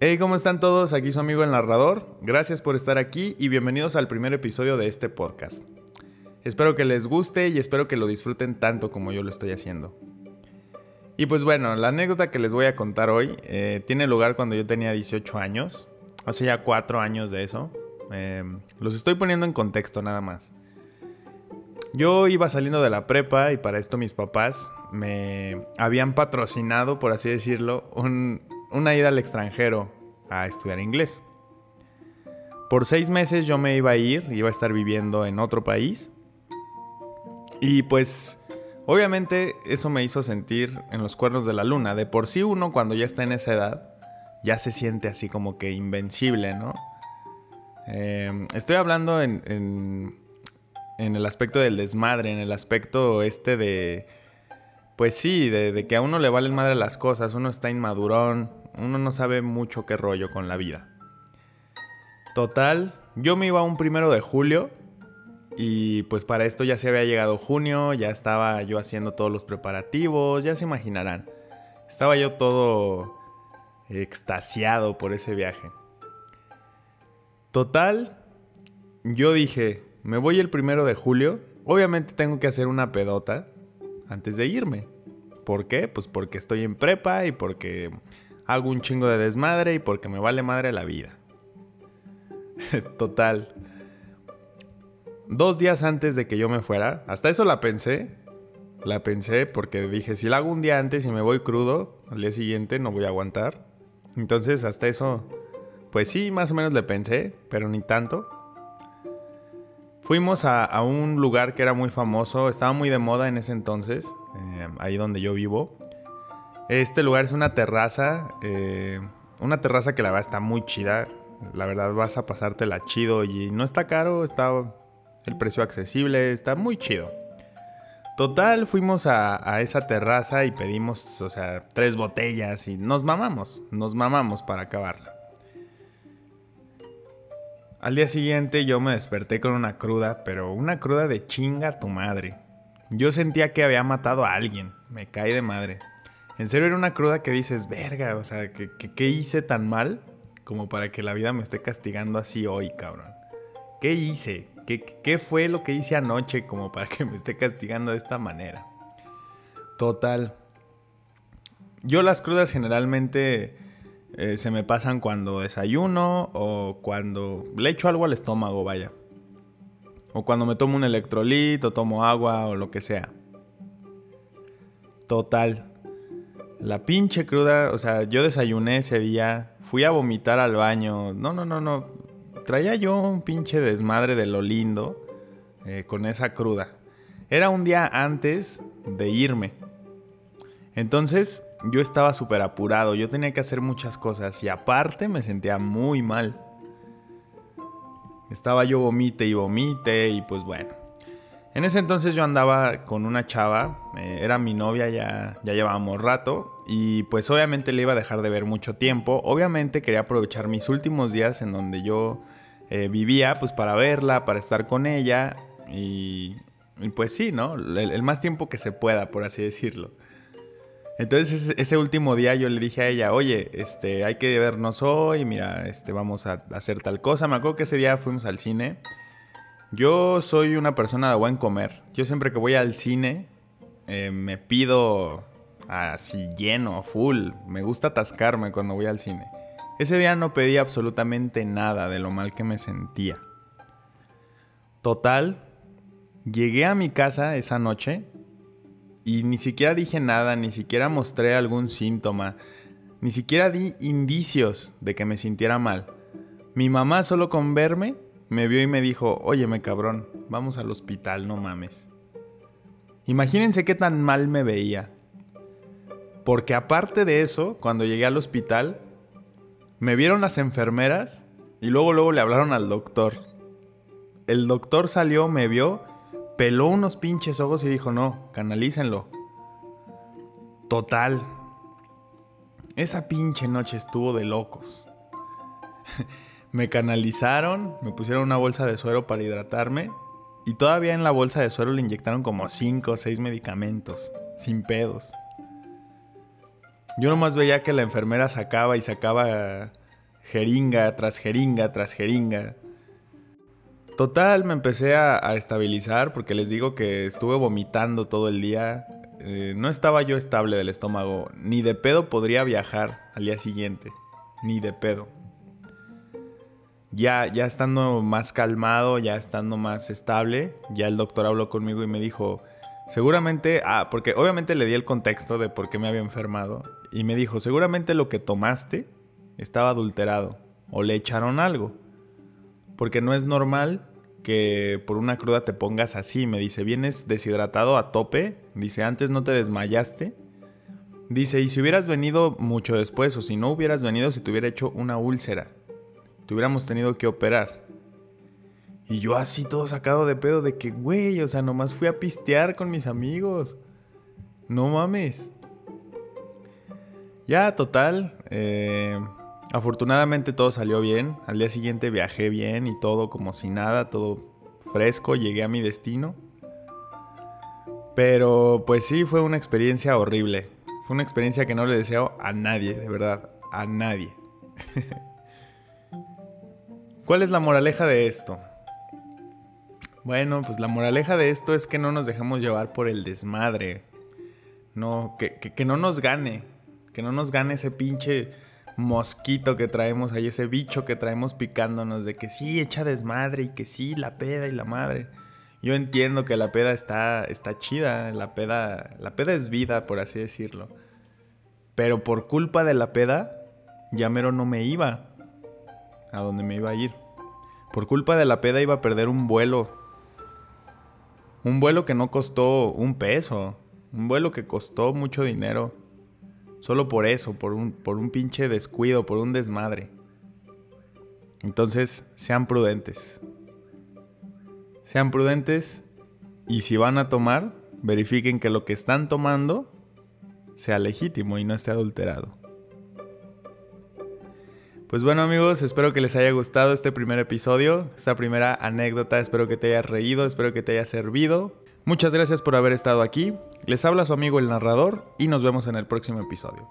Hey, ¿cómo están todos? Aquí su amigo el narrador. Gracias por estar aquí y bienvenidos al primer episodio de este podcast. Espero que les guste y espero que lo disfruten tanto como yo lo estoy haciendo. Y pues bueno, la anécdota que les voy a contar hoy eh, tiene lugar cuando yo tenía 18 años, hace ya 4 años de eso. Eh, los estoy poniendo en contexto nada más. Yo iba saliendo de la prepa y para esto mis papás me habían patrocinado, por así decirlo, un, una ida al extranjero a estudiar inglés. Por seis meses yo me iba a ir, iba a estar viviendo en otro país. Y pues obviamente eso me hizo sentir en los cuernos de la luna. De por sí uno cuando ya está en esa edad ya se siente así como que invencible, ¿no? Eh, estoy hablando en, en, en el aspecto del desmadre, en el aspecto este de pues sí, de, que a uno le valen madre las cosas, uno está inmadurón, uno no sabe mucho qué rollo con la vida. Total, yo me iba un primero de julio y pues para esto ya se había llegado junio, ya estaba yo haciendo todos los preparativos, ya se imaginarán. Estaba yo todo extasiado por ese viaje. Total, yo dije, me voy el primero de julio, obviamente tengo que hacer una pedota antes de irme. ¿Por qué? Pues porque estoy en prepa y porque hago un chingo de desmadre y porque me vale madre la vida. Total. Dos días antes de que yo me fuera, hasta eso la pensé. La pensé porque dije, si la hago un día antes y me voy crudo, al día siguiente no voy a aguantar. Entonces hasta eso, pues sí, más o menos le pensé, pero ni tanto. Fuimos a, un lugar que era muy famoso, estaba muy de moda en ese entonces, eh, ahí donde yo vivo. Este lugar es una terraza, eh, una terraza que la verdad está muy chida. La verdad vas a pasártela chido y no está caro, está el precio accesible, está muy chido. Total, fuimos a, a, esa terraza y pedimos, o sea, tres botellas y nos mamamos, nos mamamos para acabarla. Al día siguiente yo me desperté con una cruda, pero una cruda de chinga tu madre. Yo sentía que había matado a alguien, me cae de madre. En serio era una cruda que dices, verga, o sea, ¿qué, hice tan mal como para que la vida me esté castigando así hoy, cabrón? ¿Qué hice? ¿Qué, ¿Qué fue lo que hice anoche como para que me esté castigando de esta manera? Total. Yo las crudas generalmente eh, se me pasan cuando desayuno o cuando le echo algo al estómago, vaya. O cuando me tomo un electrolit o tomo agua o lo que sea. Total. La pinche cruda, o sea, yo desayuné ese día, fui a vomitar al baño. No, no, no, no. Traía yo un pinche desmadre de lo lindo eh, con esa cruda. Era un día antes de irme. Entonces yo estaba súper apurado, yo tenía que hacer muchas cosas y aparte me sentía muy mal. Estaba yo vomite y vomite y pues bueno. En ese entonces yo andaba con una chava, eh, era mi novia, ya, ya llevábamos rato y pues obviamente le iba a dejar de ver mucho tiempo. Obviamente quería aprovechar mis últimos días en donde yo eh, vivía pues para verla, para estar con ella y, pues sí, ¿no? el más tiempo que se pueda, por así decirlo. Entonces ese último día yo le dije a ella, oye, este, hay que vernos hoy, mira, este, vamos a hacer tal cosa. Me acuerdo que ese día fuimos al cine. Yo soy una persona de buen comer. Yo siempre que voy al cine eh, me pido así lleno, full. Me gusta atascarme cuando voy al cine. Ese día no pedí absolutamente nada de lo mal que me sentía. Total, llegué a mi casa esa noche y ni siquiera dije nada, ni siquiera mostré algún síntoma, ni siquiera di indicios de que me sintiera mal. Mi mamá solo con verme me vio y me dijo, óyeme cabrón, vamos al hospital, no mames. Imagínense qué tan mal me veía. Porque aparte de eso, cuando llegué al hospital, me vieron las enfermeras y luego luego le hablaron al doctor. El doctor salió, me vio peló unos pinches ojos y dijo, no, canalícenlo. Total. Esa pinche noche estuvo de locos. me canalizaron, me pusieron una bolsa de suero para hidratarme y todavía en la bolsa de suero le inyectaron como 5 o 6 medicamentos, sin pedos. Yo nomás veía que la enfermera sacaba y sacaba jeringa tras jeringa tras jeringa. Total, me empecé a, estabilizar porque les digo que estuve vomitando todo el día. Eh, no estaba yo estable del estómago. Ni de pedo podría viajar al día siguiente. Ni de pedo. Ya, ya estando más calmado, ya estando más estable, ya el doctor habló conmigo y me dijo, seguramente, ah, porque obviamente le di el contexto de por qué me había enfermado. Y me dijo, seguramente lo que tomaste estaba adulterado o le echaron algo. Porque no es normal que por una cruda te pongas así. Me dice, vienes deshidratado a tope. Dice, antes no te desmayaste. Dice, y si hubieras venido mucho después o si no hubieras venido si te hubiera hecho una úlcera. Te hubiéramos tenido que operar. Y yo así todo sacado de pedo de que, güey, o sea, nomás fui a pistear con mis amigos. No mames. Ya, total. Eh, Afortunadamente todo salió bien. Al día siguiente viajé bien y todo como si nada, todo fresco. Llegué a mi destino. Pero pues sí, fue una experiencia horrible. Fue una experiencia que no le deseo a nadie, de verdad, a nadie. ¿Cuál es la moraleja de esto? Bueno, pues la moraleja de esto es que no nos dejemos llevar por el desmadre. No, que, que no nos gane. Que no nos gane ese pinche mosquito que traemos ahí, ese bicho que traemos picándonos de que sí, echa desmadre y que sí, la peda y la madre. Yo entiendo que la peda está, está chida, la peda, la peda es vida, por así decirlo. Pero por culpa de la peda, ya mero no me iba a donde me iba a ir. Por culpa de la peda iba a perder un vuelo. Un vuelo que no costó un peso. Un vuelo que costó mucho dinero. Solo por eso, por un, por un pinche descuido, por un desmadre. Entonces, sean prudentes. Sean prudentes y si van a tomar, verifiquen que lo que están tomando sea legítimo y no esté adulterado. Pues bueno amigos, espero que les haya gustado este primer episodio, esta primera anécdota, espero que te haya reído, espero que te haya servido. Muchas gracias por haber estado aquí. Les habla su amigo el narrador y nos vemos en el próximo episodio.